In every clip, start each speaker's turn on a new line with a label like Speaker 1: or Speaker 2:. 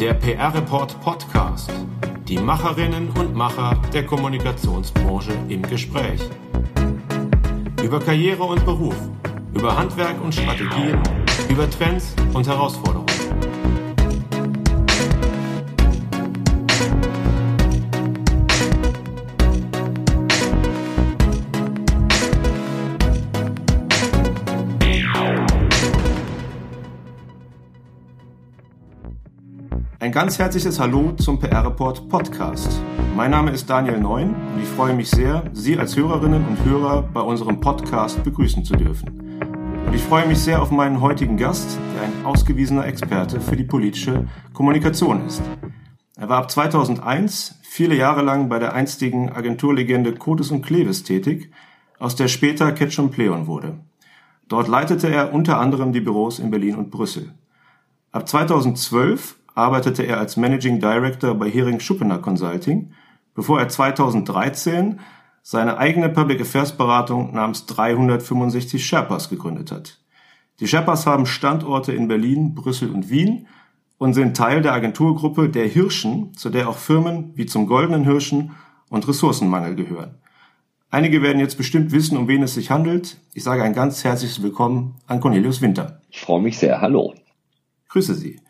Speaker 1: Der PR Report Podcast. Die Macherinnen und Macher der Kommunikationsbranche im Gespräch. Über Karriere und Beruf, über Handwerk und Strategien, über Trends und Herausforderungen. Ganz herzliches Hallo zum PR Report Podcast. Mein Name ist Daniel Neun und ich freue mich sehr, Sie als Hörerinnen und Hörer bei unserem Podcast begrüßen zu dürfen. Und ich freue mich sehr auf meinen heutigen Gast, der ein ausgewiesener Experte für die politische Kommunikation ist. Er war ab 2001 viele Jahre lang bei der einstigen Agenturlegende Codes und Kleves tätig, aus der später Ketchum Pleon wurde. Dort leitete er unter anderem die Büros in Berlin und Brüssel. Ab 2012 arbeitete er als Managing Director bei Hering Schuppener Consulting, bevor er 2013 seine eigene Public Affairs Beratung namens 365 Sherpas gegründet hat. Die Sherpas haben Standorte in Berlin, Brüssel und Wien und sind Teil der Agenturgruppe der Hirschen, zu der auch Firmen wie zum Goldenen Hirschen und Ressourcenmangel gehören. Einige werden jetzt bestimmt wissen, um wen es sich handelt. Ich sage ein ganz herzliches Willkommen an Cornelius Winter.
Speaker 2: Ich freue mich sehr. Hallo.
Speaker 1: Grüße Sie.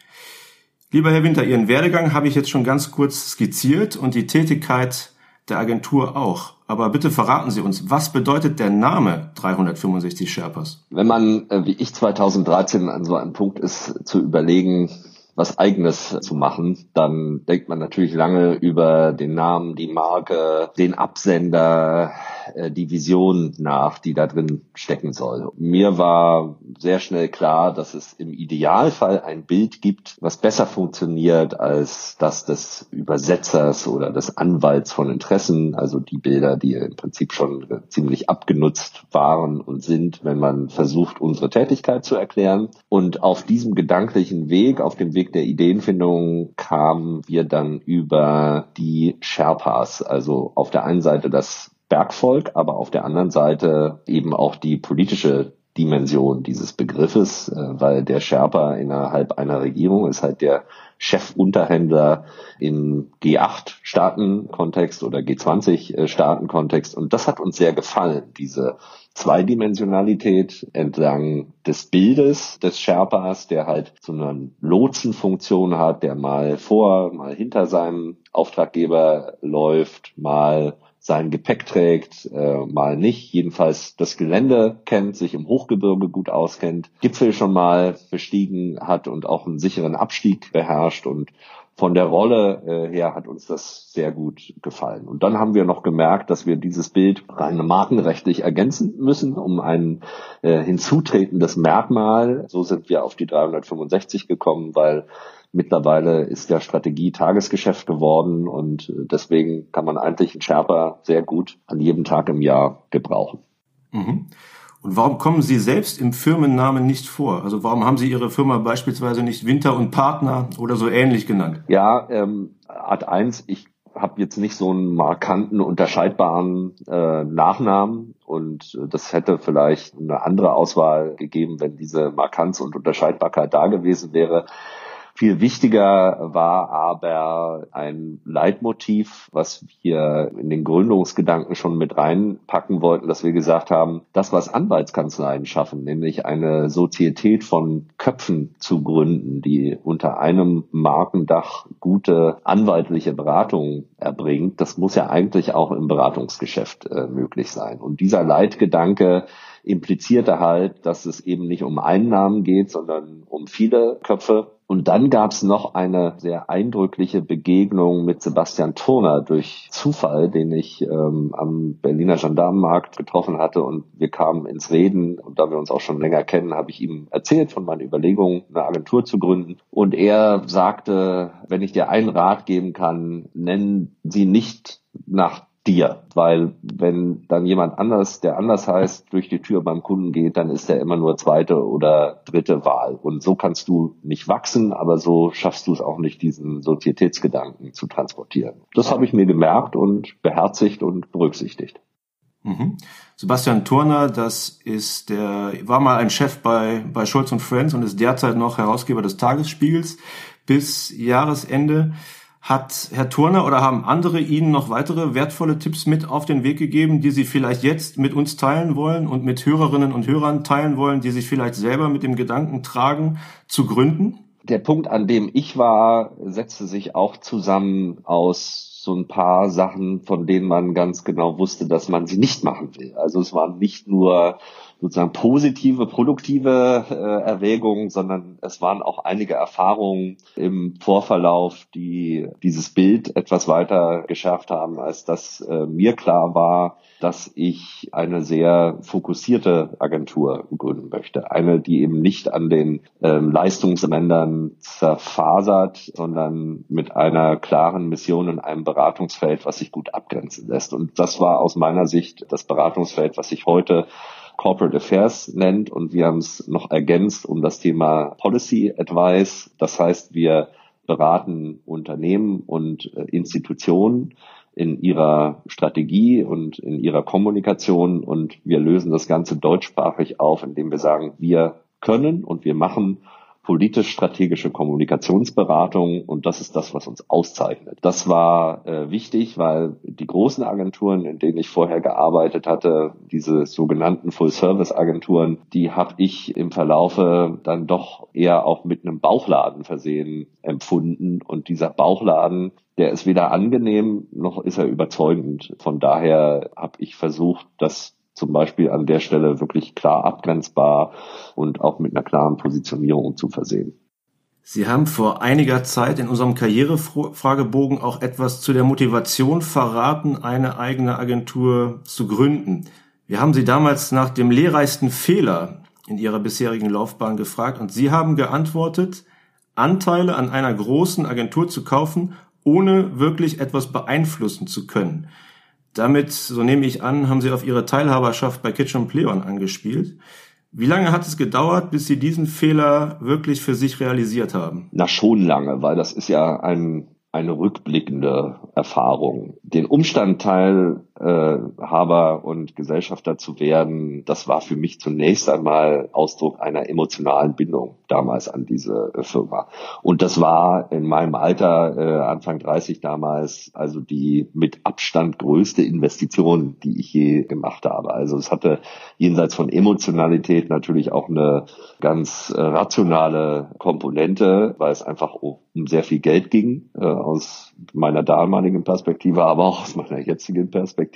Speaker 1: Lieber Herr Winter, Ihren Werdegang habe ich jetzt schon ganz kurz skizziert und die Tätigkeit der Agentur auch. Aber bitte verraten Sie uns, was bedeutet der Name 365 Sherpas?
Speaker 2: Wenn man, äh, wie ich 2013 an so einem Punkt ist, zu überlegen, was eigenes zu machen, dann denkt man natürlich lange über den Namen, die Marke, den Absender, äh, die Vision nach, die da drin stecken soll. Mir war sehr schnell klar, dass es im Idealfall ein Bild gibt, was besser funktioniert als das des Übersetzers oder des Anwalts von Interessen, also die Bilder, die im Prinzip schon ziemlich abgenutzt waren und sind, wenn man versucht, unsere Tätigkeit zu erklären. Und auf diesem gedanklichen Weg, auf dem Weg der Ideenfindung, kamen wir dann über die Sherpas, also auf der einen Seite das Bergvolk, aber auf der anderen Seite eben auch die politische Dimension dieses Begriffes, äh, weil der Sherpa innerhalb einer Regierung ist halt der Chefunterhändler im G8-Staaten-Kontext oder G20-Staaten-Kontext. Und das hat uns sehr gefallen, diese Zweidimensionalität entlang des Bildes des Sherpas, der halt so eine Lotsenfunktion hat, der mal vor, mal hinter seinem Auftraggeber läuft, mal sein Gepäck trägt, äh, mal nicht, jedenfalls das Gelände kennt, sich im Hochgebirge gut auskennt, Gipfel schon mal bestiegen hat und auch einen sicheren Abstieg beherrscht und von der Rolle äh, her hat uns das sehr gut gefallen. Und dann haben wir noch gemerkt, dass wir dieses Bild rein markenrechtlich ergänzen müssen, um ein äh, hinzutretendes Merkmal. So sind wir auf die 365 gekommen, weil Mittlerweile ist ja Strategie Tagesgeschäft geworden und deswegen kann man eigentlich einen Sherpa sehr gut an jedem Tag im Jahr gebrauchen.
Speaker 1: Mhm. Und warum kommen Sie selbst im Firmennamen nicht vor? Also warum haben Sie Ihre Firma beispielsweise nicht Winter und Partner oder so ähnlich genannt?
Speaker 2: Ja, ähm, Art 1, ich habe jetzt nicht so einen markanten, unterscheidbaren äh, Nachnamen und das hätte vielleicht eine andere Auswahl gegeben, wenn diese Markanz und Unterscheidbarkeit da gewesen wäre. Viel wichtiger war aber ein Leitmotiv, was wir in den Gründungsgedanken schon mit reinpacken wollten, dass wir gesagt haben, das, was Anwaltskanzleien schaffen, nämlich eine Sozietät von Köpfen zu gründen, die unter einem Markendach gute anwaltliche Beratung erbringt, das muss ja eigentlich auch im Beratungsgeschäft äh, möglich sein. Und dieser Leitgedanke implizierte halt, dass es eben nicht um Einnahmen geht, sondern um viele Köpfe und dann gab es noch eine sehr eindrückliche Begegnung mit Sebastian Turner durch Zufall, den ich ähm, am Berliner Gendarmenmarkt getroffen hatte. Und wir kamen ins Reden. Und da wir uns auch schon länger kennen, habe ich ihm erzählt von meinen Überlegungen, eine Agentur zu gründen. Und er sagte, wenn ich dir einen Rat geben kann, nennen Sie nicht nach dir. Weil wenn dann jemand anders, der anders heißt, durch die Tür beim Kunden geht, dann ist er immer nur zweite oder dritte Wahl. Und so kannst du nicht wachsen, aber so schaffst du es auch nicht, diesen Sozietätsgedanken zu transportieren. Das habe ich mir gemerkt und beherzigt und berücksichtigt.
Speaker 1: Mhm. Sebastian Turner, das ist der, war mal ein Chef bei, bei Scholz und Friends und ist derzeit noch Herausgeber des Tagesspiegels. bis Jahresende. Hat Herr Turner oder haben andere Ihnen noch weitere wertvolle Tipps mit auf den Weg gegeben, die Sie vielleicht jetzt mit uns teilen wollen und mit Hörerinnen und Hörern teilen wollen, die sich vielleicht selber mit dem Gedanken tragen, zu gründen?
Speaker 2: Der Punkt, an dem ich war, setzte sich auch zusammen aus so ein paar Sachen, von denen man ganz genau wusste, dass man sie nicht machen will. Also es waren nicht nur sozusagen positive, produktive äh, Erwägungen, sondern es waren auch einige Erfahrungen im Vorverlauf, die dieses Bild etwas weiter geschärft haben, als dass äh, mir klar war, dass ich eine sehr fokussierte Agentur gründen möchte. Eine, die eben nicht an den ähm, Leistungsrändern zerfasert, sondern mit einer klaren Mission in einem Beratungsfeld, was sich gut abgrenzen lässt. Und das war aus meiner Sicht das Beratungsfeld, was ich heute Corporate Affairs nennt und wir haben es noch ergänzt um das Thema Policy Advice. Das heißt, wir beraten Unternehmen und äh, Institutionen in ihrer Strategie und in ihrer Kommunikation und wir lösen das Ganze deutschsprachig auf, indem wir sagen, wir können und wir machen politisch-strategische Kommunikationsberatung und das ist das, was uns auszeichnet. Das war äh, wichtig, weil die großen Agenturen, in denen ich vorher gearbeitet hatte, diese sogenannten Full-Service-Agenturen, die habe ich im Verlaufe dann doch eher auch mit einem Bauchladen versehen empfunden und dieser Bauchladen, der ist weder angenehm noch ist er überzeugend. Von daher habe ich versucht, das zum Beispiel an der Stelle wirklich klar abgrenzbar und auch mit einer klaren Positionierung zu versehen.
Speaker 1: Sie haben vor einiger Zeit in unserem Karrierefragebogen auch etwas zu der Motivation verraten, eine eigene Agentur zu gründen. Wir haben Sie damals nach dem lehrreichsten Fehler in Ihrer bisherigen Laufbahn gefragt und Sie haben geantwortet, Anteile an einer großen Agentur zu kaufen, ohne wirklich etwas beeinflussen zu können. Damit, so nehme ich an, haben Sie auf Ihre Teilhaberschaft bei Kitchen Pleon angespielt. Wie lange hat es gedauert, bis Sie diesen Fehler wirklich für sich realisiert haben?
Speaker 2: Na schon lange, weil das ist ja ein eine rückblickende Erfahrung. Den Umstand Teilhaber und Gesellschafter zu werden, das war für mich zunächst einmal Ausdruck einer emotionalen Bindung damals an diese äh, Firma. Und das war in meinem Alter, äh, Anfang 30 damals, also die mit Abstand größte Investition, die ich je gemacht habe. Also es hatte jenseits von Emotionalität natürlich auch eine ganz äh, rationale Komponente, weil es einfach um sehr viel Geld ging aus meiner damaligen Perspektive, aber auch aus meiner jetzigen Perspektive.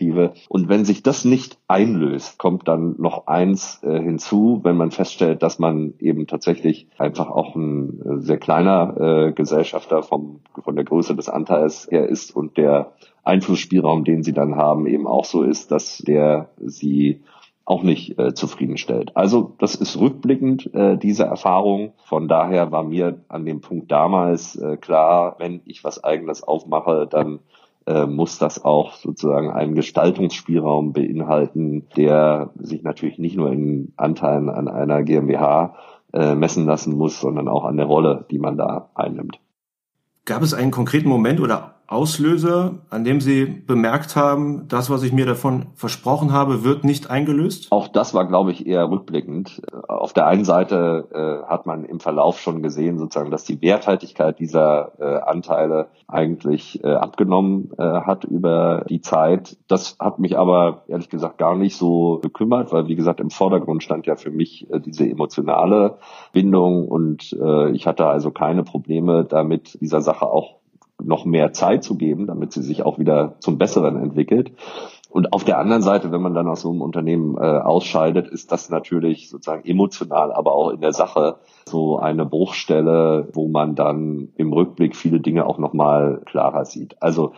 Speaker 2: Und wenn sich das nicht einlöst, kommt dann noch eins äh, hinzu, wenn man feststellt, dass man eben tatsächlich einfach auch ein äh, sehr kleiner äh, Gesellschafter vom, von der Größe des Anteils her ist und der Einflussspielraum, den sie dann haben, eben auch so ist, dass der sie auch nicht äh, zufriedenstellt. Also das ist rückblickend äh, diese Erfahrung. Von daher war mir an dem Punkt damals äh, klar, wenn ich was eigenes aufmache, dann äh, muss das auch sozusagen einen Gestaltungsspielraum beinhalten, der sich natürlich nicht nur in Anteilen an einer GmbH äh, messen lassen muss, sondern auch an der Rolle, die man da einnimmt.
Speaker 1: Gab es einen konkreten Moment oder Auslöser, an dem Sie bemerkt haben, das, was ich mir davon versprochen habe, wird nicht eingelöst?
Speaker 2: Auch das war, glaube ich, eher rückblickend. Auf der einen Seite äh, hat man im Verlauf schon gesehen, sozusagen, dass die Werthaltigkeit dieser äh, Anteile eigentlich äh, abgenommen äh, hat über die Zeit. Das hat mich aber ehrlich gesagt gar nicht so gekümmert, weil wie gesagt im Vordergrund stand ja für mich äh, diese emotionale Bindung und äh, ich hatte also keine Probleme damit, dieser Sache auch noch mehr Zeit zu geben, damit sie sich auch wieder zum Besseren entwickelt. Und auf der anderen Seite, wenn man dann aus so einem Unternehmen äh, ausscheidet, ist das natürlich sozusagen emotional, aber auch in der Sache so eine Bruchstelle, wo man dann im Rückblick viele Dinge auch nochmal klarer sieht. Also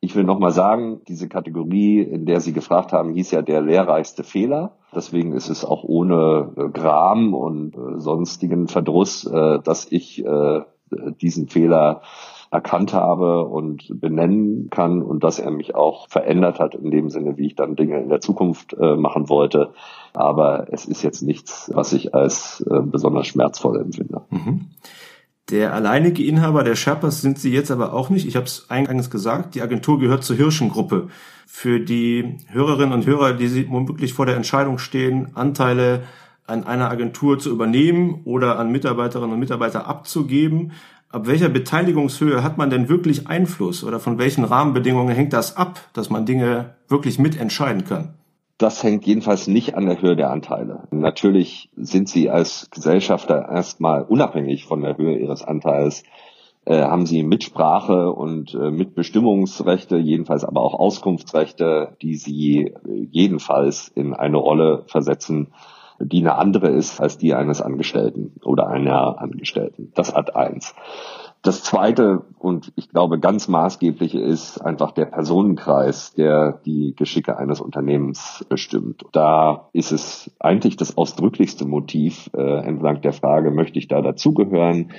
Speaker 2: ich will nochmal sagen, diese Kategorie, in der Sie gefragt haben, hieß ja der lehrreichste Fehler. Deswegen ist es auch ohne äh, Gram und äh, sonstigen Verdruss, äh, dass ich diesen Fehler erkannt habe und benennen kann und dass er mich auch verändert hat in dem Sinne, wie ich dann Dinge in der Zukunft äh, machen wollte. Aber es ist jetzt nichts, was ich als äh, besonders schmerzvoll empfinde. Mhm.
Speaker 1: Der alleinige Inhaber der Sherpas sind Sie jetzt aber auch nicht. Ich habe es eingangs gesagt, die Agentur gehört zur Hirschengruppe. Für die Hörerinnen und Hörer, die Sie womöglich vor der Entscheidung stehen, Anteile an einer Agentur zu übernehmen oder an Mitarbeiterinnen und Mitarbeiter abzugeben, Ab welcher Beteiligungshöhe hat man denn wirklich Einfluss oder von welchen Rahmenbedingungen hängt das ab, dass man Dinge wirklich mitentscheiden kann?
Speaker 2: Das hängt jedenfalls nicht an der Höhe der Anteile. Natürlich sind sie als Gesellschafter erstmal unabhängig von der Höhe ihres Anteils äh, haben sie Mitsprache und äh, Mitbestimmungsrechte, jedenfalls aber auch Auskunftsrechte, die sie jedenfalls in eine Rolle versetzen, die eine andere ist als die eines Angestellten oder einer Angestellten. Das hat eins. Das zweite und ich glaube ganz maßgebliche ist einfach der Personenkreis, der die Geschicke eines Unternehmens bestimmt. Da ist es eigentlich das ausdrücklichste Motiv äh, entlang der Frage, möchte ich da dazugehören?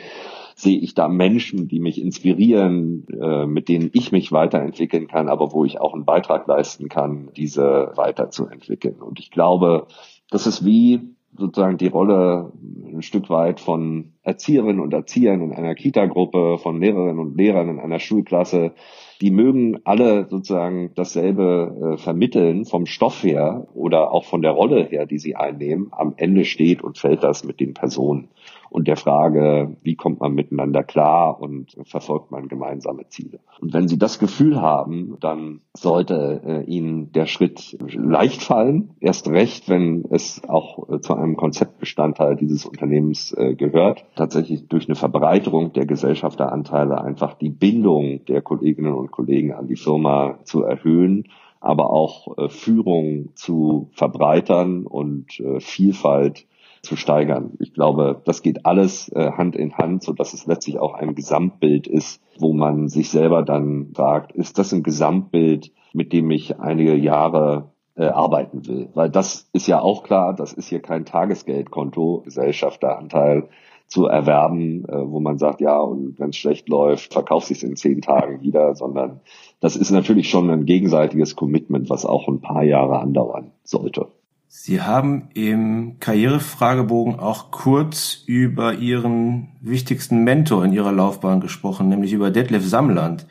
Speaker 2: sehe ich da Menschen, die mich inspirieren, äh, mit denen ich mich weiterentwickeln kann, aber wo ich auch einen Beitrag leisten kann, diese weiterzuentwickeln. Und ich glaube, das ist wie sozusagen die Rolle ein Stück weit von Erzieherinnen und Erziehern in einer Kita-Gruppe, von Lehrerinnen und Lehrern in einer Schulklasse. Die mögen alle sozusagen dasselbe äh, vermitteln vom Stoff her oder auch von der Rolle her, die sie einnehmen. Am Ende steht und fällt das mit den Personen und der Frage, wie kommt man miteinander klar und verfolgt man gemeinsame Ziele. Und wenn Sie das Gefühl haben, dann sollte äh, Ihnen der Schritt leicht fallen, erst recht, wenn es auch äh, zu einem Konzeptbestandteil dieses Unternehmens äh, gehört, tatsächlich durch eine Verbreiterung der Gesellschafteranteile einfach die Bindung der Kolleginnen und Kollegen an die Firma zu erhöhen aber auch Führung zu verbreitern und Vielfalt zu steigern. Ich glaube, das geht alles äh, Hand in Hand, so dass es letztlich auch ein Gesamtbild ist, wo man sich selber dann fragt, ist das ein Gesamtbild, mit dem ich einige Jahre äh, arbeiten will? Weil das ist ja auch klar, das ist hier kein Tagesgeldkonto, Gesellschafteranteil zu erwerben, äh, wo man sagt, ja, und wenn es schlecht läuft, verkauft sich in zehn Tagen wieder, sondern das ist natürlich schon ein gegenseitiges Commitment, was auch ein paar Jahre andauern sollte.
Speaker 1: Sie haben im Karrierefragebogen auch kurz über Ihren wichtigsten Mentor in Ihrer Laufbahn gesprochen, nämlich über Detlef Samland.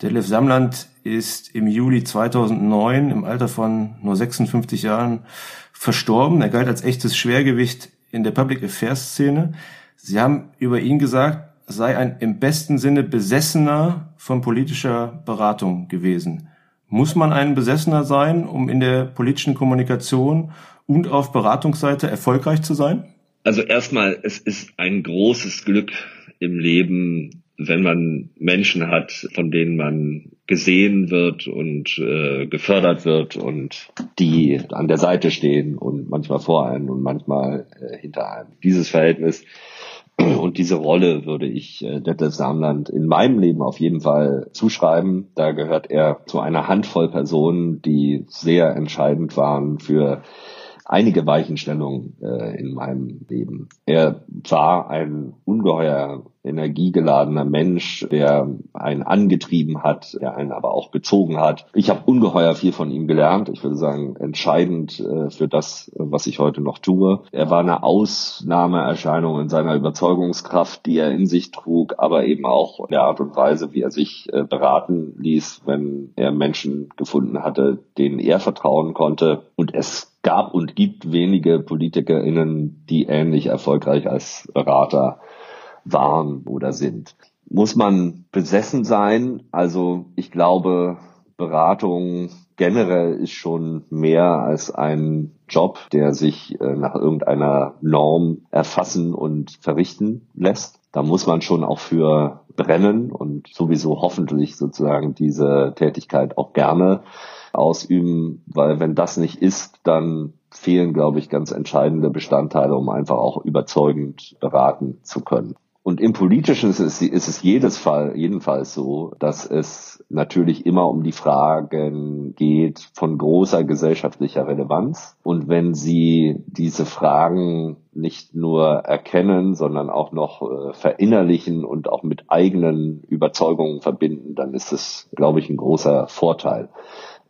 Speaker 1: Detlef Samland ist im Juli 2009 im Alter von nur 56 Jahren verstorben. Er galt als echtes Schwergewicht in der Public Affairs Szene. Sie haben über ihn gesagt, sei ein im besten Sinne Besessener von politischer Beratung gewesen. Muss man ein Besessener sein, um in der politischen Kommunikation und auf Beratungsseite erfolgreich zu sein?
Speaker 2: Also erstmal, es ist ein großes Glück im Leben, wenn man Menschen hat, von denen man gesehen wird und äh, gefördert wird und die an der Seite stehen und manchmal vor einem und manchmal äh, hinter einem. Dieses Verhältnis und diese Rolle würde ich äh, Detlef Samland in meinem Leben auf jeden Fall zuschreiben. Da gehört er zu einer Handvoll Personen, die sehr entscheidend waren für einige Weichenstellungen äh, in meinem Leben. Er war ein ungeheuer energiegeladener Mensch, der einen angetrieben hat, der einen aber auch gezogen hat. Ich habe ungeheuer viel von ihm gelernt. Ich würde sagen, entscheidend äh, für das, was ich heute noch tue. Er war eine Ausnahmeerscheinung in seiner Überzeugungskraft, die er in sich trug, aber eben auch in der Art und Weise, wie er sich äh, beraten ließ, wenn er Menschen gefunden hatte, denen er vertrauen konnte. Und es gab und gibt wenige PolitikerInnen, die ähnlich erfolgreich als Berater waren oder sind. Muss man besessen sein? Also ich glaube, Beratung generell ist schon mehr als ein Job, der sich äh, nach irgendeiner Norm erfassen und verrichten lässt. Da muss man schon auch für brennen und sowieso hoffentlich sozusagen diese Tätigkeit auch gerne ausüben, weil wenn das nicht ist, dann fehlen, glaube ich, ganz entscheidende Bestandteile, um einfach auch überzeugend beraten zu können. Und im Politischen ist es, ist es jedes Fall, jedenfalls so, dass es natürlich immer um die Fragen geht von großer gesellschaftlicher Relevanz. Und wenn Sie diese Fragen nicht nur erkennen, sondern auch noch äh, verinnerlichen und auch mit eigenen Überzeugungen verbinden, dann ist es, glaube ich, ein großer Vorteil.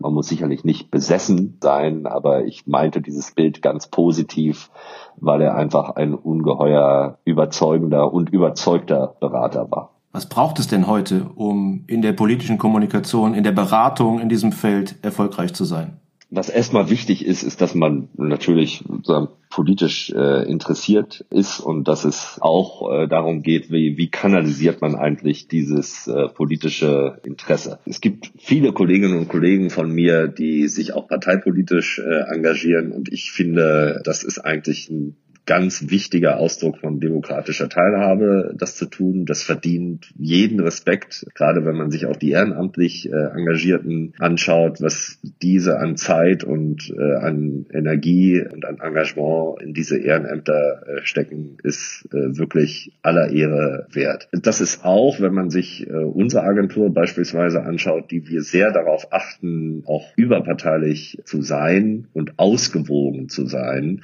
Speaker 2: Man muss sicherlich nicht besessen sein, aber ich meinte dieses Bild ganz positiv, weil er einfach ein ungeheuer überzeugender und überzeugter Berater war.
Speaker 1: Was braucht es denn heute, um in der politischen Kommunikation, in der Beratung in diesem Feld erfolgreich zu sein?
Speaker 2: Was erstmal wichtig ist, ist, dass man natürlich sozusagen politisch äh, interessiert ist und dass es auch äh, darum geht, wie, wie kanalisiert man eigentlich dieses äh, politische Interesse. Es gibt viele Kolleginnen und Kollegen von mir, die sich auch parteipolitisch äh, engagieren und ich finde, das ist eigentlich ein ganz wichtiger Ausdruck von demokratischer Teilhabe, das zu tun. Das verdient jeden Respekt, gerade wenn man sich auch die ehrenamtlich äh, Engagierten anschaut, was diese an Zeit und äh, an Energie und an Engagement in diese Ehrenämter äh, stecken, ist äh, wirklich aller Ehre wert. Das ist auch, wenn man sich äh, unsere Agentur beispielsweise anschaut, die wir sehr darauf achten, auch überparteilich zu sein und ausgewogen zu sein,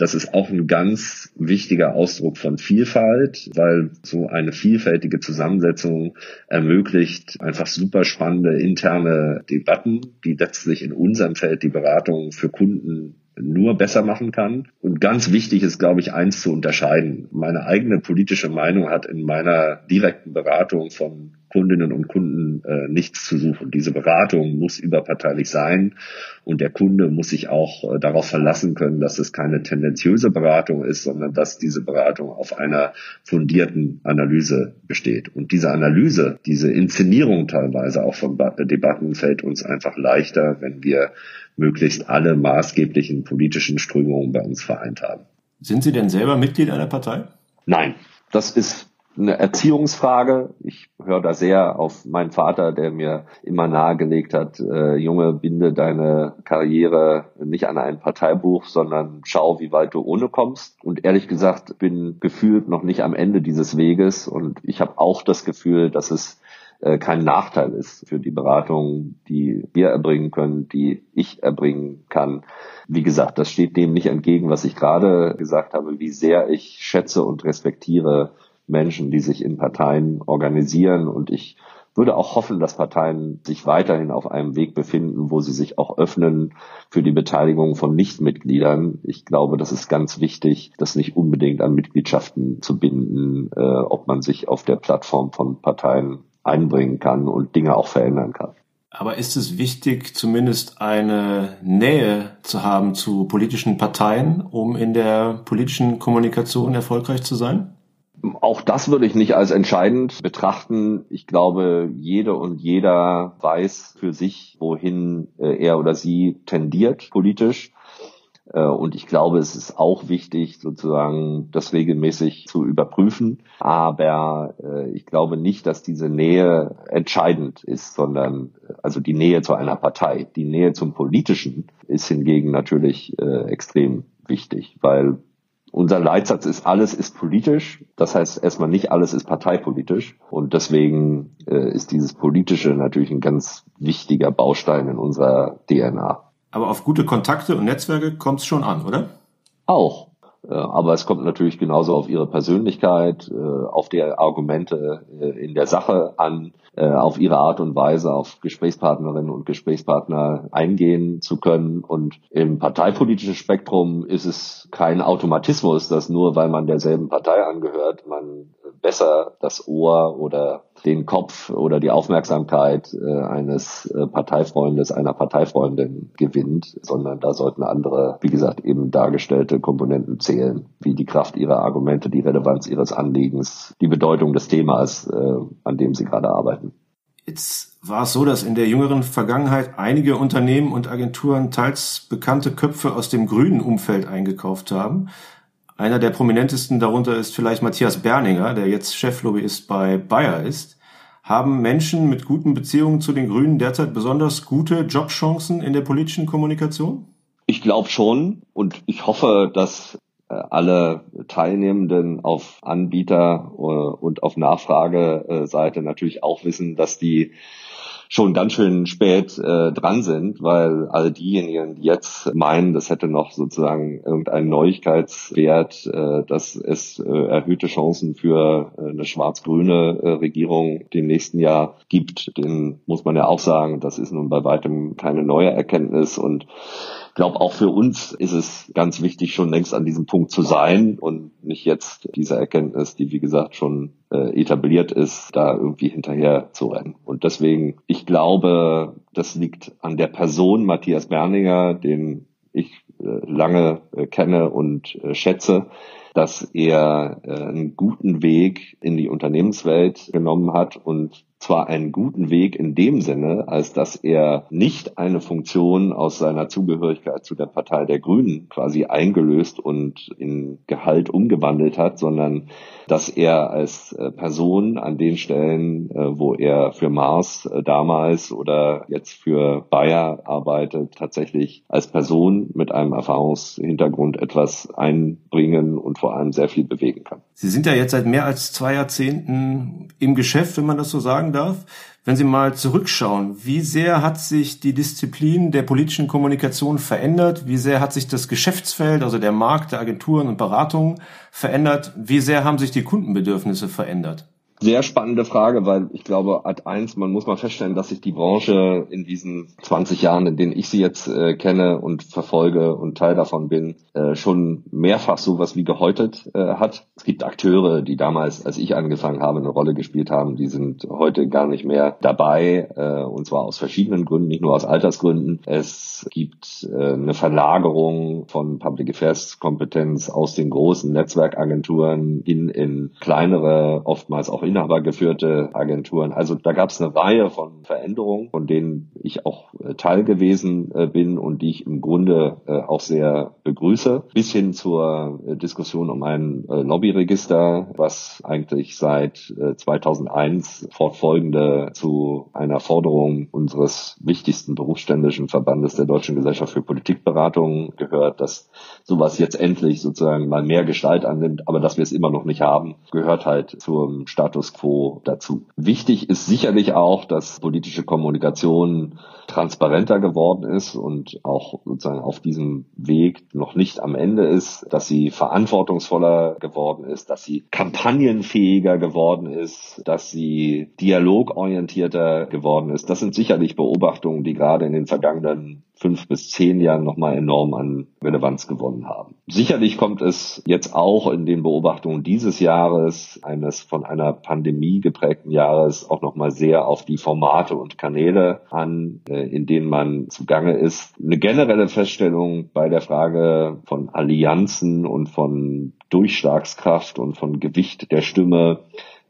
Speaker 2: das ist auch ein ganz wichtiger Ausdruck von Vielfalt, weil so eine vielfältige Zusammensetzung ermöglicht einfach super spannende interne Debatten, die letztlich in unserem Feld die Beratung für Kunden nur besser machen kann. Und ganz wichtig ist, glaube ich, eins zu unterscheiden. Meine eigene politische Meinung hat in meiner direkten Beratung von Kundinnen und Kunden äh, nichts zu suchen. Diese Beratung muss überparteilich sein und der Kunde muss sich auch äh, darauf verlassen können, dass es keine tendenziöse Beratung ist, sondern dass diese Beratung auf einer fundierten Analyse besteht. Und diese Analyse, diese Inszenierung teilweise auch von Debatten fällt uns einfach leichter, wenn wir möglichst alle maßgeblichen politischen Strömungen bei uns vereint haben.
Speaker 1: Sind Sie denn selber Mitglied einer Partei?
Speaker 2: Nein, das ist eine Erziehungsfrage. Ich höre da sehr auf meinen Vater, der mir immer nahegelegt hat, äh, Junge, binde deine Karriere nicht an ein Parteibuch, sondern schau, wie weit du ohne kommst. Und ehrlich gesagt, bin gefühlt noch nicht am Ende dieses Weges und ich habe auch das Gefühl, dass es äh, kein Nachteil ist für die Beratung, die wir erbringen können, die ich erbringen kann. Wie gesagt, das steht dem nicht entgegen, was ich gerade gesagt habe, wie sehr ich schätze und respektiere Menschen, die sich in Parteien organisieren. Und ich würde auch hoffen, dass Parteien sich weiterhin auf einem Weg befinden, wo sie sich auch öffnen für die Beteiligung von Nichtmitgliedern. Ich glaube, das ist ganz wichtig, das nicht unbedingt an Mitgliedschaften zu binden, äh, ob man sich auf der Plattform von Parteien einbringen kann und Dinge auch verändern kann.
Speaker 1: Aber ist es wichtig, zumindest eine Nähe zu haben zu politischen Parteien, um in der politischen Kommunikation erfolgreich zu sein?
Speaker 2: Auch das würde ich nicht als entscheidend betrachten. Ich glaube, jede und jeder weiß für sich, wohin äh, er oder sie tendiert politisch. Äh, und ich glaube, es ist auch wichtig, sozusagen das regelmäßig zu überprüfen. Aber äh, ich glaube nicht, dass diese Nähe entscheidend ist, sondern also die Nähe zu einer Partei. Die Nähe zum Politischen ist hingegen natürlich extrem wichtig, weil unser Leitsatz ist, alles ist politisch. Das heißt erstmal nicht, alles ist parteipolitisch. Und deswegen äh, ist dieses Politische natürlich ein ganz wichtiger Baustein in unserer DNA.
Speaker 1: Aber auf gute Kontakte und Netzwerke kommt es schon an, oder?
Speaker 2: Auch. Äh, aber es kommt natürlich genauso auf ihre Persönlichkeit, äh, auf die Argumente äh, in der Sache an, auf ihre Art und Weise auf Gesprächspartnerinnen und Gesprächspartner eingehen zu können. Und im parteipolitischen Spektrum ist es kein Automatismus, dass nur weil man derselben Partei angehört, man besser das Ohr oder den Kopf oder die Aufmerksamkeit äh, eines äh, Parteifreundes, einer Parteifreundin gewinnt, sondern da sollten andere, wie gesagt, eben dargestellte Komponenten zählen, wie die Kraft ihrer Argumente, die Relevanz ihres Anliegens, die Bedeutung des Themas, äh, an dem sie gerade arbeiten.
Speaker 1: Jetzt war es so, dass in der jüngeren Vergangenheit einige Unternehmen und Agenturen teils bekannte Köpfe aus dem grünen Umfeld eingekauft haben. Einer der prominentesten darunter ist vielleicht Matthias Berninger, der jetzt Cheflobbyist bei Bayer ist. Haben Menschen mit guten Beziehungen zu den Grünen derzeit besonders gute Jobchancen in der politischen Kommunikation?
Speaker 2: Ich glaube schon und ich hoffe, dass äh, alle Teilnehmenden auf Anbieter äh, und auf Nachfrageseite natürlich auch wissen, dass die schon ganz schön spät äh, dran sind, weil all diejenigen, die jetzt meinen, das hätte noch sozusagen irgendeinen Neuigkeitswert, äh, dass es äh, erhöhte Chancen für äh, eine schwarz-grüne äh, Regierung im nächsten Jahr gibt, den muss man ja auch sagen, das ist nun bei weitem keine neue Erkenntnis und glaube, auch für uns ist es ganz wichtig, schon längst an diesem Punkt zu sein und nicht jetzt diese Erkenntnis, die wie gesagt schon äh, etabliert ist, da irgendwie hinterher zu rennen. Und deswegen, ich glaube, das liegt an der Person Matthias Berninger, den ich äh, lange äh, kenne und äh, schätze, dass er äh, einen guten Weg in die Unternehmenswelt genommen hat und zwar einen guten Weg in dem Sinne, als dass er nicht eine Funktion aus seiner Zugehörigkeit zu der Partei der Grünen quasi eingelöst und in Gehalt umgewandelt hat, sondern dass er als äh, Person an den Stellen, äh, wo er für Mars äh, damals oder jetzt für Bayer arbeitet, tatsächlich als Person mit einem Erfahrungshintergrund etwas einbringen und vor allem sehr viel bewegen kann.
Speaker 1: Sie sind ja jetzt seit mehr als zwei Jahrzehnten im Geschäft, wenn man das so sagen darf. Wenn Sie mal zurückschauen, wie sehr hat sich die Disziplin der politischen Kommunikation verändert? Wie sehr hat sich das Geschäftsfeld, also der Markt der Agenturen und Beratungen verändert? Wie sehr haben sich die Kundenbedürfnisse verändert?
Speaker 2: Sehr spannende Frage, weil ich glaube, Ad 1, man muss mal feststellen, dass sich die Branche in diesen 20 Jahren, in denen ich sie jetzt äh, kenne und verfolge und Teil davon bin, äh, schon mehrfach sowas wie gehäutet äh, hat. Es gibt Akteure, die damals, als ich angefangen habe, eine Rolle gespielt haben, die sind heute gar nicht mehr dabei, äh, und zwar aus verschiedenen Gründen, nicht nur aus Altersgründen. Es gibt äh, eine Verlagerung von Public Affairs Kompetenz aus den großen Netzwerkagenturen in, in kleinere, oftmals auch inhabergeführte Agenturen. Also da gab es eine Reihe von Veränderungen, von denen ich auch äh, Teil gewesen äh, bin und die ich im Grunde äh, auch sehr begrüße, bis hin zur Diskussion um ein Lobbyregister, was eigentlich seit 2001 fortfolgende zu einer Forderung unseres wichtigsten berufsständischen Verbandes der Deutschen Gesellschaft für Politikberatung gehört, dass sowas jetzt endlich sozusagen mal mehr Gestalt annimmt, aber dass wir es immer noch nicht haben, gehört halt zum Status Status quo dazu. Wichtig ist sicherlich auch, dass politische Kommunikation transparenter geworden ist und auch sozusagen auf diesem Weg noch nicht am Ende ist, dass sie verantwortungsvoller geworden ist, dass sie kampagnenfähiger geworden ist, dass sie dialogorientierter geworden ist. Das sind sicherlich Beobachtungen, die gerade in den vergangenen fünf bis zehn Jahren nochmal enorm an Relevanz gewonnen haben. Sicherlich kommt es jetzt auch in den Beobachtungen dieses Jahres, eines von einer Pandemie geprägten Jahres, auch nochmal sehr auf die Formate und Kanäle an, äh, in denen man zugange ist. Eine generelle Feststellung bei der Frage von Allianzen und von Durchschlagskraft und von Gewicht der Stimme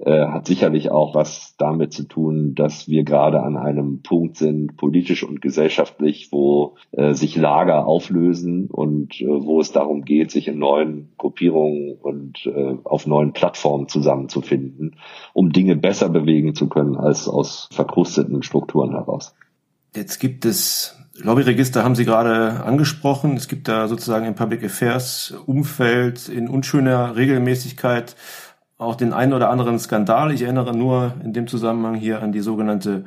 Speaker 2: äh, hat sicherlich auch was damit zu tun, dass wir gerade an einem Punkt sind, politisch und gesellschaftlich, wo äh, sich Lager auflösen und äh, wo es darum geht, sich in neuen Gruppierungen und äh, auf neuen Plattformen zusammenzufinden, um Dinge besser bewegen zu können als aus verkrusteten Strukturen heraus.
Speaker 1: Jetzt gibt es Lobbyregister haben Sie gerade angesprochen. Es gibt da sozusagen im Public Affairs Umfeld in unschöner Regelmäßigkeit auch den einen oder anderen Skandal. Ich erinnere nur in dem Zusammenhang hier an die sogenannte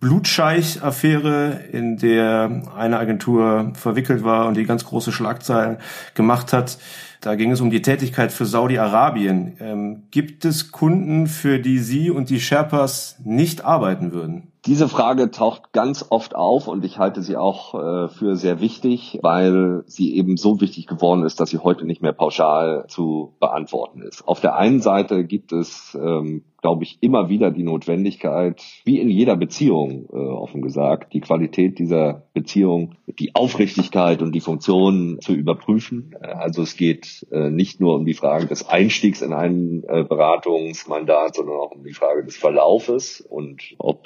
Speaker 1: Blutscheich-Affäre, in der eine Agentur verwickelt war und die ganz große Schlagzeilen gemacht hat. Da ging es um die Tätigkeit für Saudi-Arabien. Ähm, gibt es Kunden, für die Sie und die Sherpas nicht arbeiten würden?
Speaker 2: Diese Frage taucht ganz oft auf und ich halte sie auch äh, für sehr wichtig, weil sie eben so wichtig geworden ist, dass sie heute nicht mehr pauschal zu beantworten ist. Auf der einen Seite gibt es ähm, glaube ich, immer wieder die Notwendigkeit, wie in jeder Beziehung, äh, offen gesagt, die Qualität dieser Beziehung, die Aufrichtigkeit und die Funktion zu überprüfen. Äh, also es geht äh, nicht nur um die Frage des Einstiegs in ein äh, Beratungsmandat, sondern auch um die Frage des Verlaufes und ob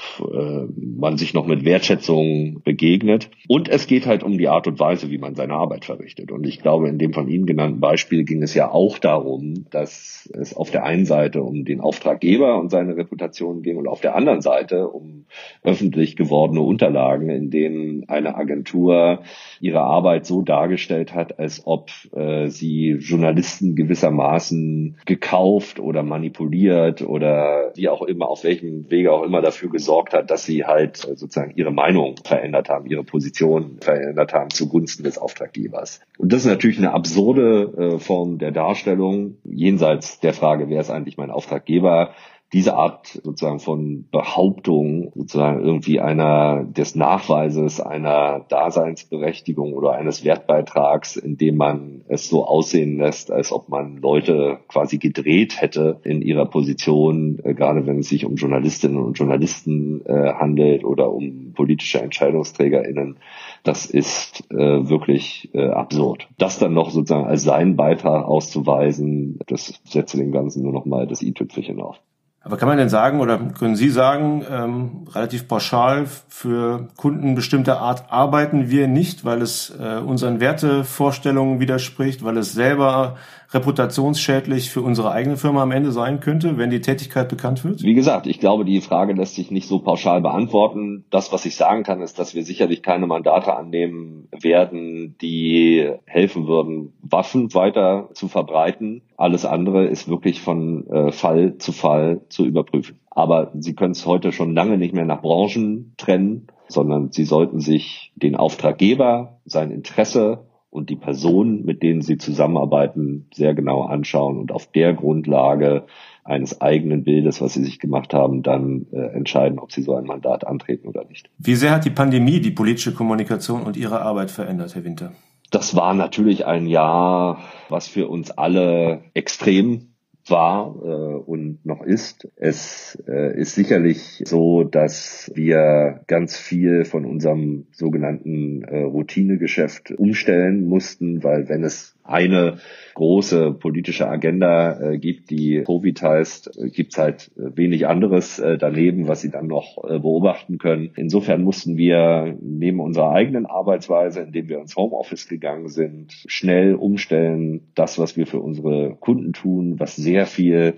Speaker 2: äh, man sich noch mit Wertschätzung begegnet. Und es geht halt um die Art und Weise, wie man seine Arbeit verrichtet. Und ich glaube, in dem von Ihnen genannten Beispiel ging es ja auch darum, dass es auf der einen Seite um den Auftraggeber und seine Reputation ging und auf der anderen Seite um öffentlich gewordene Unterlagen, in denen eine Agentur ihre Arbeit so dargestellt hat, als ob äh, sie Journalisten gewissermaßen gekauft oder manipuliert oder wie auch immer, auf welchem Wege auch immer dafür gesorgt hat, dass sie halt äh, sozusagen ihre Meinung verändert haben, ihre Position verändert haben zugunsten des Auftraggebers. Und das ist natürlich eine absurde äh, Form der Darstellung, jenseits der Frage, wer ist eigentlich mein Auftraggeber, diese Art sozusagen von Behauptung, sozusagen irgendwie einer des Nachweises einer Daseinsberechtigung oder eines Wertbeitrags, in dem man es so aussehen lässt, als ob man Leute quasi gedreht hätte in ihrer Position, äh, gerade wenn es sich um Journalistinnen und Journalisten äh, handelt oder um politische EntscheidungsträgerInnen, das ist äh, wirklich äh, absurd. Das dann noch sozusagen als seinen Beitrag auszuweisen, das setzt dem Ganzen nur noch mal das i-Tüpfelchen auf.
Speaker 1: Aber kann man denn sagen oder können Sie sagen, ähm, relativ pauschal, für Kunden bestimmter Art arbeiten wir nicht, weil es äh, unseren Wertevorstellungen widerspricht, weil es selber reputationsschädlich für unsere eigene Firma am Ende sein könnte, wenn die Tätigkeit bekannt wird?
Speaker 2: Wie gesagt, ich glaube, die Frage lässt sich nicht so pauschal beantworten. Das, was ich sagen kann, ist, dass wir sicherlich keine Mandate annehmen werden, die helfen würden, Waffen weiter zu verbreiten. Alles andere ist wirklich von äh, Fall zu Fall zu überprüfen. Aber Sie können es heute schon lange nicht mehr nach Branchen trennen, sondern Sie sollten sich den Auftraggeber, sein Interesse und die Personen, mit denen sie zusammenarbeiten, sehr genau anschauen und auf der Grundlage eines eigenen Bildes, was sie sich gemacht haben, dann äh, entscheiden, ob sie so ein Mandat antreten oder nicht.
Speaker 1: Wie sehr hat die Pandemie die politische Kommunikation und Ihre Arbeit verändert, Herr Winter?
Speaker 2: Das war natürlich ein Jahr, was für uns alle extrem war äh, und noch ist. Es äh, ist sicherlich so, dass wir ganz viel von unserem sogenannten äh, Routinegeschäft umstellen mussten, weil wenn es eine große politische Agenda äh, gibt, die Covid heißt, äh, gibt's halt äh, wenig anderes äh, daneben, was sie dann noch äh, beobachten können. Insofern mussten wir neben unserer eigenen Arbeitsweise, indem wir ins Homeoffice gegangen sind, schnell umstellen, das, was wir für unsere Kunden tun, was sehr viel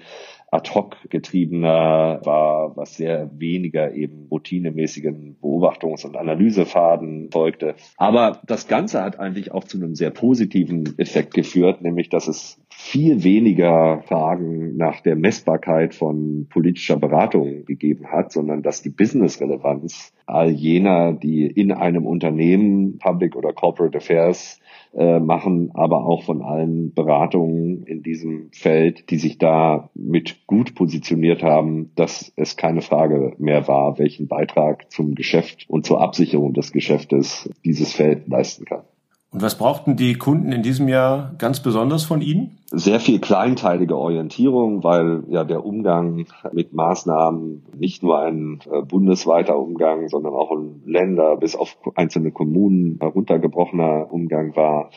Speaker 2: ad hoc getriebener war, was sehr weniger eben routinemäßigen Beobachtungs- und Analysefaden folgte. Aber das Ganze hat eigentlich auch zu einem sehr positiven Effekt geführt, nämlich dass es viel weniger Fragen nach der Messbarkeit von politischer Beratung gegeben hat, sondern dass die Business-Relevanz all jener, die in einem Unternehmen, Public oder Corporate Affairs äh, machen, aber auch von allen Beratungen in diesem Feld, die sich da mit gut positioniert haben, dass es keine Frage mehr war, welchen Beitrag zum Geschäft und zur Absicherung des Geschäftes dieses Feld leisten kann.
Speaker 1: Und was brauchten die Kunden in diesem Jahr ganz besonders von Ihnen?
Speaker 2: Sehr viel kleinteilige Orientierung, weil ja der Umgang mit Maßnahmen nicht nur ein äh, bundesweiter Umgang, sondern auch ein Länder bis auf einzelne Kommunen heruntergebrochener Umgang war.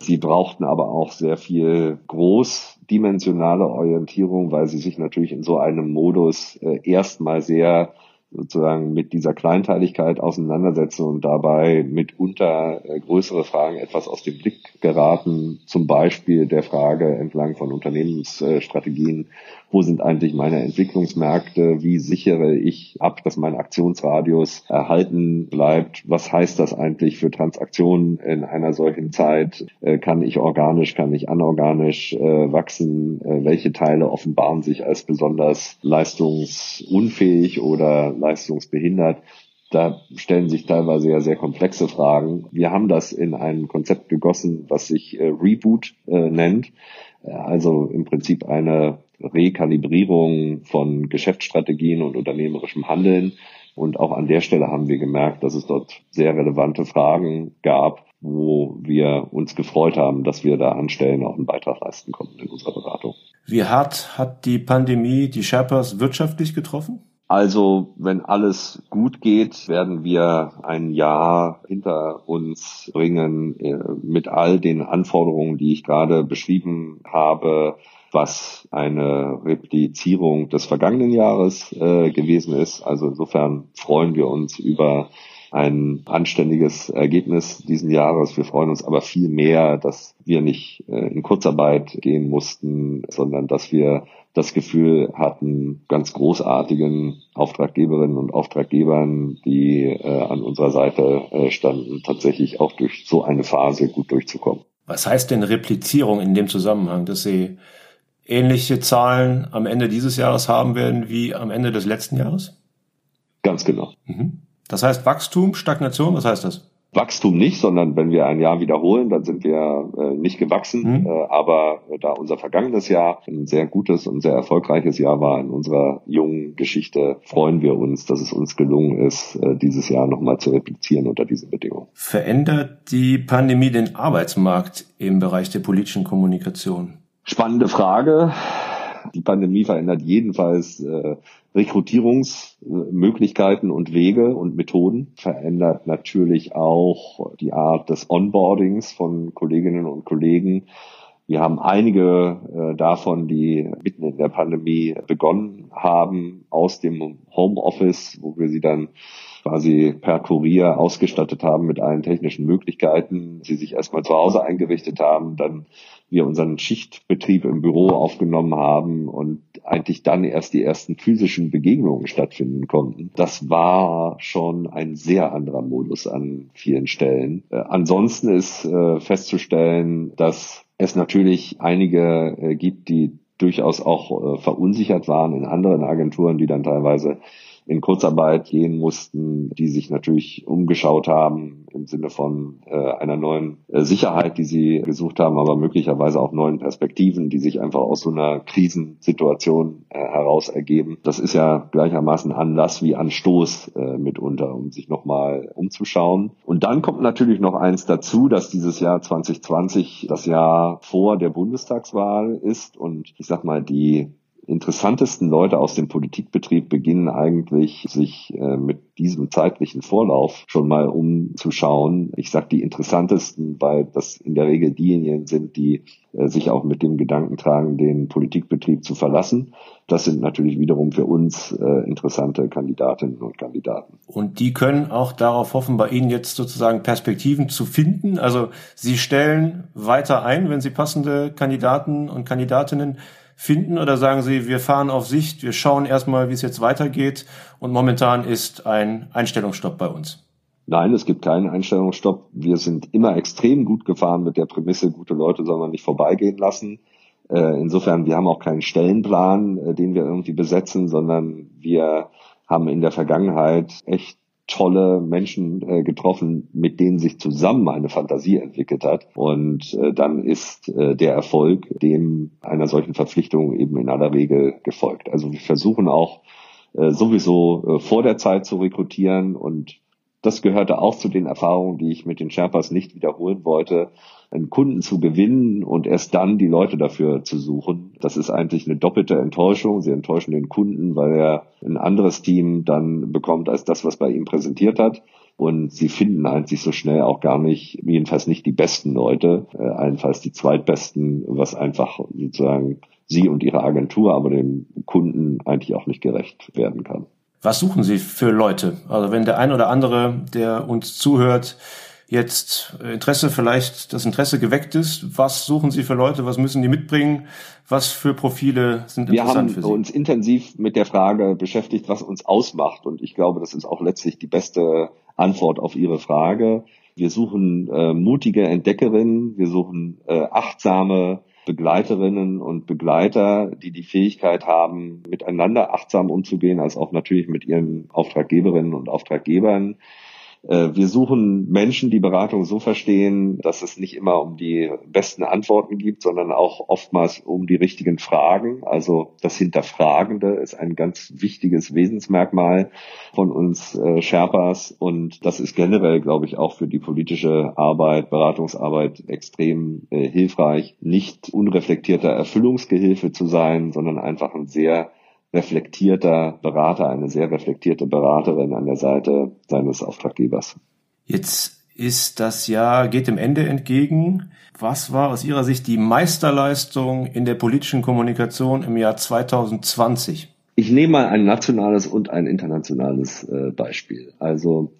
Speaker 2: Sie brauchten aber auch sehr viel großdimensionale Orientierung, weil sie sich natürlich in so einem Modus äh, erstmal sehr sozusagen mit dieser Kleinteiligkeit auseinandersetzen und dabei mitunter äh, größere Fragen etwas aus dem Blick geraten, zum Beispiel der Frage entlang von Unternehmensstrategien, wo sind eigentlich meine Entwicklungsmärkte, wie sichere ich ab, dass mein Aktionsradius erhalten bleibt, was heißt das eigentlich für Transaktionen in einer solchen Zeit, äh, kann ich organisch, kann ich anorganisch äh, wachsen, äh, welche Teile offenbaren sich als besonders leistungsunfähig oder leistungsbehindert. Da stellen sich teilweise ja sehr komplexe Fragen. Wir haben das in ein Konzept gegossen, was sich Reboot nennt. Also im Prinzip eine Rekalibrierung von Geschäftsstrategien und unternehmerischem Handeln. Und auch an der Stelle haben wir gemerkt, dass es dort sehr relevante Fragen gab, wo wir uns gefreut haben, dass wir da an Stellen auch einen Beitrag leisten konnten in unserer Beratung.
Speaker 1: Wie hart hat die Pandemie die Sherpas wirtschaftlich getroffen?
Speaker 2: Also, wenn alles gut geht, werden wir ein Jahr hinter uns bringen äh, mit all den Anforderungen, die ich gerade beschrieben habe was eine Replizierung des vergangenen Jahres äh, gewesen ist. Also insofern freuen wir uns über ein anständiges Ergebnis diesen Jahres. Wir freuen uns aber viel mehr, dass wir nicht äh, in Kurzarbeit gehen mussten, sondern dass wir das Gefühl hatten, ganz großartigen Auftraggeberinnen und Auftraggebern, die äh, an unserer Seite äh, standen, tatsächlich auch durch so eine Phase gut durchzukommen.
Speaker 1: Was heißt denn Replizierung in dem Zusammenhang, dass Sie ähnliche Zahlen am Ende dieses Jahres haben werden wie am Ende des letzten Jahres?
Speaker 2: Ganz genau.
Speaker 1: Mhm. Das heißt Wachstum, Stagnation, was heißt das?
Speaker 2: Wachstum nicht, sondern wenn wir ein Jahr wiederholen, dann sind wir äh, nicht gewachsen. Mhm. Äh, aber da unser vergangenes Jahr ein sehr gutes und sehr erfolgreiches Jahr war in unserer jungen Geschichte, freuen wir uns, dass es uns gelungen ist, äh, dieses Jahr nochmal zu replizieren unter diesen Bedingungen.
Speaker 1: Verändert die Pandemie den Arbeitsmarkt im Bereich der politischen Kommunikation?
Speaker 2: Spannende Frage. Die Pandemie verändert jedenfalls äh, Rekrutierungsmöglichkeiten und Wege und Methoden, verändert natürlich auch die Art des Onboardings von Kolleginnen und Kollegen. Wir haben einige äh, davon, die mitten in der Pandemie begonnen haben, aus dem Homeoffice, wo wir sie dann quasi per Kurier ausgestattet haben mit allen technischen Möglichkeiten, sie sich erstmal zu Hause eingerichtet haben, dann wir unseren Schichtbetrieb im Büro aufgenommen haben und eigentlich dann erst die ersten physischen Begegnungen stattfinden konnten. Das war schon ein sehr anderer Modus an vielen Stellen. Äh, ansonsten ist äh, festzustellen, dass es natürlich einige äh, gibt, die durchaus auch äh, verunsichert waren in anderen Agenturen, die dann teilweise in Kurzarbeit gehen mussten, die sich natürlich umgeschaut haben im Sinne von äh, einer neuen äh, Sicherheit, die sie gesucht haben, aber möglicherweise auch neuen Perspektiven, die sich einfach aus so einer Krisensituation äh, heraus ergeben. Das ist ja gleichermaßen Anlass wie Anstoß äh, mitunter, um sich nochmal umzuschauen. Und dann kommt natürlich noch eins dazu, dass dieses Jahr 2020 das Jahr vor der Bundestagswahl ist und ich sag mal, die interessantesten Leute aus dem Politikbetrieb beginnen eigentlich sich äh, mit diesem zeitlichen Vorlauf schon mal umzuschauen. Ich sage die interessantesten, weil das in der Regel diejenigen sind, die äh, sich auch mit dem Gedanken tragen, den Politikbetrieb zu verlassen. Das sind natürlich wiederum für uns äh, interessante Kandidatinnen und Kandidaten.
Speaker 1: Und die können auch darauf hoffen, bei Ihnen jetzt sozusagen Perspektiven zu finden. Also Sie stellen weiter ein, wenn Sie passende Kandidaten und Kandidatinnen finden oder sagen Sie, wir fahren auf Sicht, wir schauen erstmal, wie es jetzt weitergeht und momentan ist ein Einstellungsstopp bei uns?
Speaker 2: Nein, es gibt keinen Einstellungsstopp. Wir sind immer extrem gut gefahren mit der Prämisse, gute Leute soll man nicht vorbeigehen lassen. Äh, insofern, wir haben auch keinen Stellenplan, äh, den wir irgendwie besetzen, sondern wir haben in der Vergangenheit echt tolle Menschen äh, getroffen, mit denen sich zusammen eine Fantasie entwickelt hat. Und äh, dann ist äh, der Erfolg dem einer solchen Verpflichtung eben in aller Regel gefolgt. Also wir versuchen auch äh, sowieso äh, vor der Zeit zu rekrutieren und das gehörte auch zu den Erfahrungen, die ich mit den Sherpas nicht wiederholen wollte, einen Kunden zu gewinnen und erst dann die Leute dafür zu suchen. Das ist eigentlich eine doppelte Enttäuschung. Sie enttäuschen den Kunden, weil er ein anderes Team dann bekommt als das, was bei ihm präsentiert hat. Und sie finden eigentlich so schnell auch gar nicht, jedenfalls nicht die besten Leute, äh, allenfalls die zweitbesten, was einfach sozusagen sie und ihre Agentur, aber dem Kunden eigentlich auch nicht gerecht werden kann.
Speaker 1: Was suchen Sie für Leute? Also wenn der ein oder andere, der uns zuhört, jetzt Interesse vielleicht das Interesse geweckt ist, was suchen Sie für Leute, was müssen die mitbringen, was für Profile sind interessant für Sie?
Speaker 2: Wir haben uns intensiv mit der Frage beschäftigt, was uns ausmacht und ich glaube, das ist auch letztlich die beste Antwort auf Ihre Frage. Wir suchen äh, mutige Entdeckerinnen, wir suchen äh, achtsame Begleiterinnen und Begleiter, die die Fähigkeit haben, miteinander achtsam umzugehen, als auch natürlich mit ihren Auftraggeberinnen und Auftraggebern. Äh, wir suchen Menschen, die Beratung so verstehen, dass es nicht immer um die besten Antworten gibt, sondern auch oftmals um die richtigen Fragen. Also das Hinterfragende ist ein ganz wichtiges Wesensmerkmal von uns äh, Sherpas und das ist generell, glaube ich, auch für die politische Arbeit, Beratungsarbeit extrem äh, hilfreich, nicht unreflektierter Erfüllungsgehilfe zu sein, sondern einfach ein sehr reflektierter Berater, eine sehr reflektierte Beraterin an der Seite seines Auftraggebers.
Speaker 1: Jetzt ist das Jahr, geht dem Ende entgegen. Was war aus Ihrer Sicht die Meisterleistung in der politischen Kommunikation im Jahr 2020?
Speaker 2: Ich nehme mal ein nationales und ein internationales äh, Beispiel. Also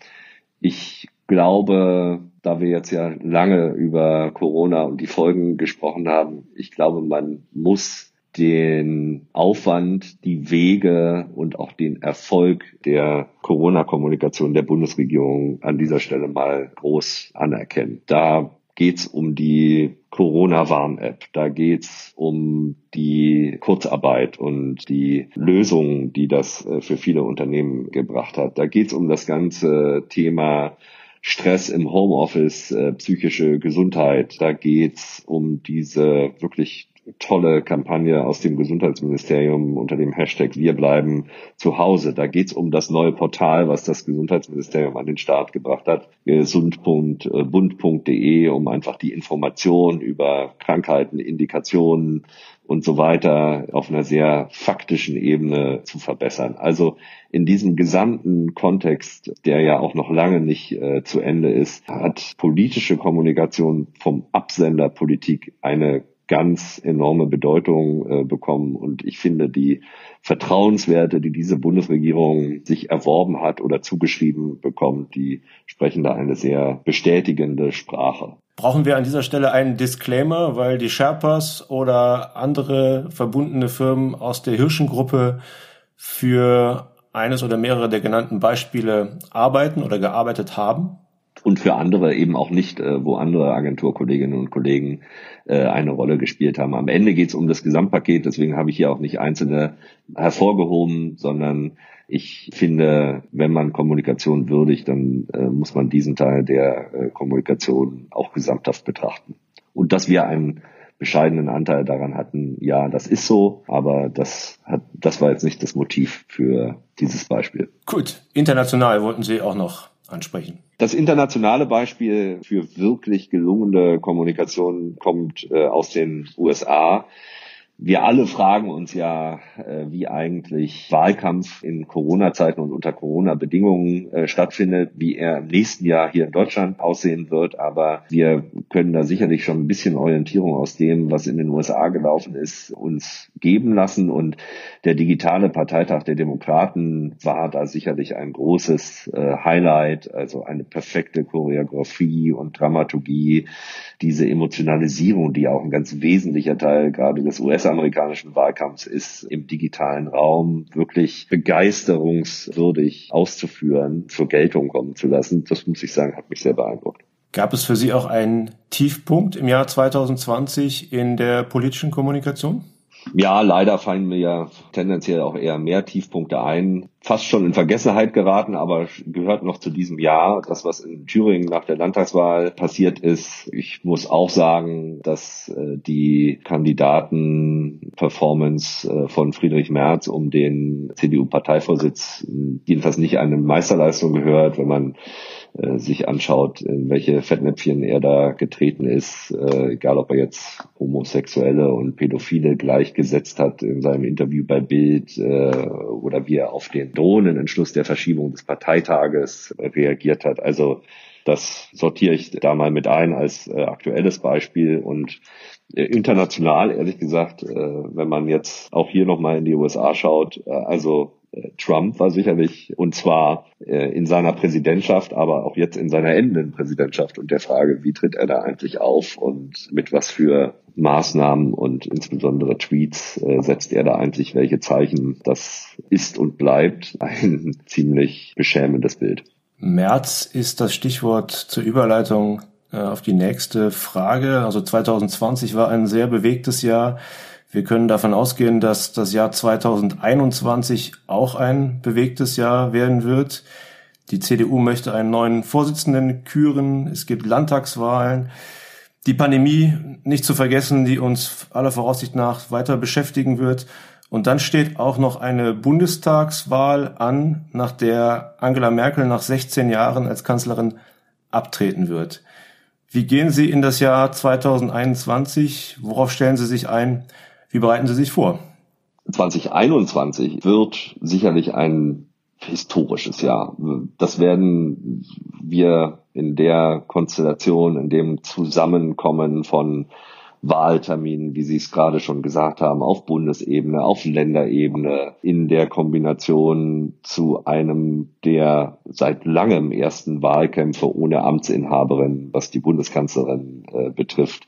Speaker 2: ich glaube, da wir jetzt ja lange über Corona und die Folgen gesprochen haben, ich glaube, man muss den Aufwand, die Wege und auch den Erfolg der Corona-Kommunikation der Bundesregierung an dieser Stelle mal groß anerkennen. Da geht's um die Corona-Warn-App, da geht's um die Kurzarbeit und die Lösungen, die das äh, für viele Unternehmen gebracht hat. Da geht's um das ganze Thema Stress im Homeoffice, äh, psychische Gesundheit. Da geht's um diese wirklich tolle Kampagne aus dem Gesundheitsministerium unter dem Hashtag Wir bleiben zu Hause. Da geht's um das neue Portal, was das Gesundheitsministerium an den Start gebracht hat, gesund.bund.de, um einfach die Information über Krankheiten, Indikationen und so weiter auf einer sehr faktischen Ebene zu verbessern. Also in diesem gesamten Kontext, der ja auch noch lange nicht äh, zu Ende ist, hat politische Kommunikation vom Absender Politik eine ganz enorme Bedeutung äh, bekommen. Und ich finde, die Vertrauenswerte, die diese Bundesregierung sich erworben hat oder zugeschrieben bekommt, die sprechen da eine sehr bestätigende Sprache.
Speaker 1: Brauchen wir an dieser Stelle einen Disclaimer, weil die Sherpas oder andere verbundene Firmen aus der Hirschengruppe für eines oder mehrere der genannten Beispiele arbeiten oder gearbeitet haben?
Speaker 2: Und für andere eben auch nicht, äh, wo andere Agenturkolleginnen und Kollegen äh, eine Rolle gespielt haben. Am Ende geht es um das Gesamtpaket, deswegen habe ich hier auch nicht einzelne hervorgehoben, sondern ich finde, wenn man Kommunikation würdigt, dann äh, muss man diesen Teil der äh, Kommunikation auch gesamthaft betrachten. Und dass wir einen bescheidenen Anteil daran hatten, ja, das ist so, aber das hat, das war jetzt nicht das Motiv für dieses Beispiel.
Speaker 1: Gut, international wollten Sie auch noch ansprechen.
Speaker 2: Das internationale Beispiel für wirklich gelungene Kommunikation kommt äh, aus den USA wir alle fragen uns ja, äh, wie eigentlich Wahlkampf in Corona-Zeiten und unter Corona-Bedingungen äh, stattfindet, wie er im nächsten Jahr hier in Deutschland aussehen wird. Aber wir können da sicherlich schon ein bisschen Orientierung aus dem, was in den USA gelaufen ist, uns geben lassen. Und der digitale Parteitag der Demokraten war da sicherlich ein großes äh, Highlight, also eine perfekte Choreografie und Dramaturgie, diese Emotionalisierung, die auch ein ganz wesentlicher Teil gerade des US US-amerikanischen Wahlkampfs ist im digitalen Raum wirklich begeisterungswürdig auszuführen, zur Geltung kommen zu lassen. Das muss ich sagen, hat mich sehr beeindruckt.
Speaker 1: Gab es für Sie auch einen Tiefpunkt im Jahr 2020 in der politischen Kommunikation?
Speaker 2: Ja, leider fallen mir ja tendenziell auch eher mehr Tiefpunkte ein. Fast schon in Vergessenheit geraten, aber gehört noch zu diesem Jahr. Das, was in Thüringen nach der Landtagswahl passiert ist. Ich muss auch sagen, dass äh, die Kandidaten-Performance äh, von Friedrich Merz um den CDU-Parteivorsitz jedenfalls nicht eine Meisterleistung gehört, wenn man äh, sich anschaut, in welche Fettnäpfchen er da getreten ist, äh, egal ob er jetzt Homosexuelle und Pädophile gleichgesetzt hat in seinem Interview bei Bild äh, oder wie er auf den Drohnenentschluss der Verschiebung des Parteitages reagiert hat. Also das sortiere ich da mal mit ein als äh, aktuelles Beispiel und äh, international, ehrlich gesagt, äh, wenn man jetzt auch hier nochmal in die USA schaut, äh, also Trump war sicherlich, und zwar äh, in seiner Präsidentschaft, aber auch jetzt in seiner endenden Präsidentschaft und der Frage, wie tritt er da eigentlich auf und mit was für Maßnahmen und insbesondere Tweets äh, setzt er da eigentlich welche Zeichen. Das ist und bleibt ein ziemlich beschämendes Bild.
Speaker 1: März ist das Stichwort zur Überleitung äh, auf die nächste Frage. Also 2020 war ein sehr bewegtes Jahr. Wir können davon ausgehen, dass das Jahr 2021 auch ein bewegtes Jahr werden wird. Die CDU möchte einen neuen Vorsitzenden küren. Es gibt Landtagswahlen. Die Pandemie nicht zu vergessen, die uns aller Voraussicht nach weiter beschäftigen wird. Und dann steht auch noch eine Bundestagswahl an, nach der Angela Merkel nach 16 Jahren als Kanzlerin abtreten wird. Wie gehen Sie in das Jahr 2021? Worauf stellen Sie sich ein? Wie bereiten Sie sich vor?
Speaker 2: 2021 wird sicherlich ein historisches Jahr. Das werden wir in der Konstellation, in dem Zusammenkommen von Wahlterminen, wie Sie es gerade schon gesagt haben, auf Bundesebene, auf Länderebene, in der Kombination zu einem der seit langem ersten Wahlkämpfe ohne Amtsinhaberin, was die Bundeskanzlerin äh, betrifft,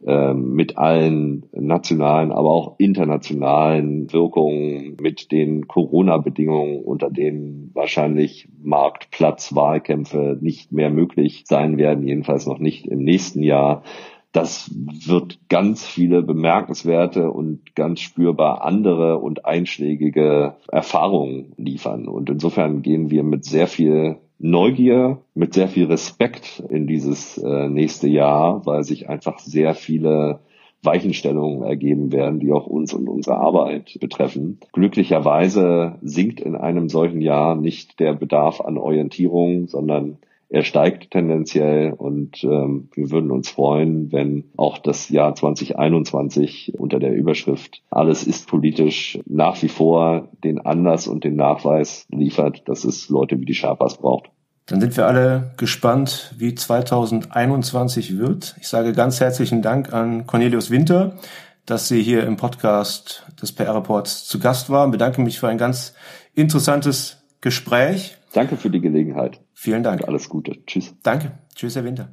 Speaker 2: mit allen nationalen, aber auch internationalen Wirkungen, mit den Corona-Bedingungen, unter denen wahrscheinlich Marktplatzwahlkämpfe nicht mehr möglich sein werden, jedenfalls noch nicht im nächsten Jahr. Das wird ganz viele bemerkenswerte und ganz spürbar andere und einschlägige Erfahrungen liefern. Und insofern gehen wir mit sehr viel Neugier, mit sehr viel Respekt in dieses äh, nächste Jahr, weil sich einfach sehr viele Weichenstellungen ergeben werden, die auch uns und unsere Arbeit betreffen. Glücklicherweise sinkt in einem solchen Jahr nicht der Bedarf an Orientierung, sondern er steigt tendenziell und ähm, wir würden uns freuen, wenn auch das Jahr 2021 unter der Überschrift Alles ist politisch nach wie vor den Anlass und den Nachweis liefert, dass es Leute wie die Sherpas braucht.
Speaker 1: Dann sind wir alle gespannt, wie 2021 wird. Ich sage ganz herzlichen Dank an Cornelius Winter, dass Sie hier im Podcast des PR-Reports zu Gast waren. Bedanke mich für ein ganz interessantes Gespräch.
Speaker 2: Danke für die Gelegenheit.
Speaker 1: Vielen Dank.
Speaker 2: Und alles Gute. Tschüss.
Speaker 1: Danke. Tschüss, Herr Winter.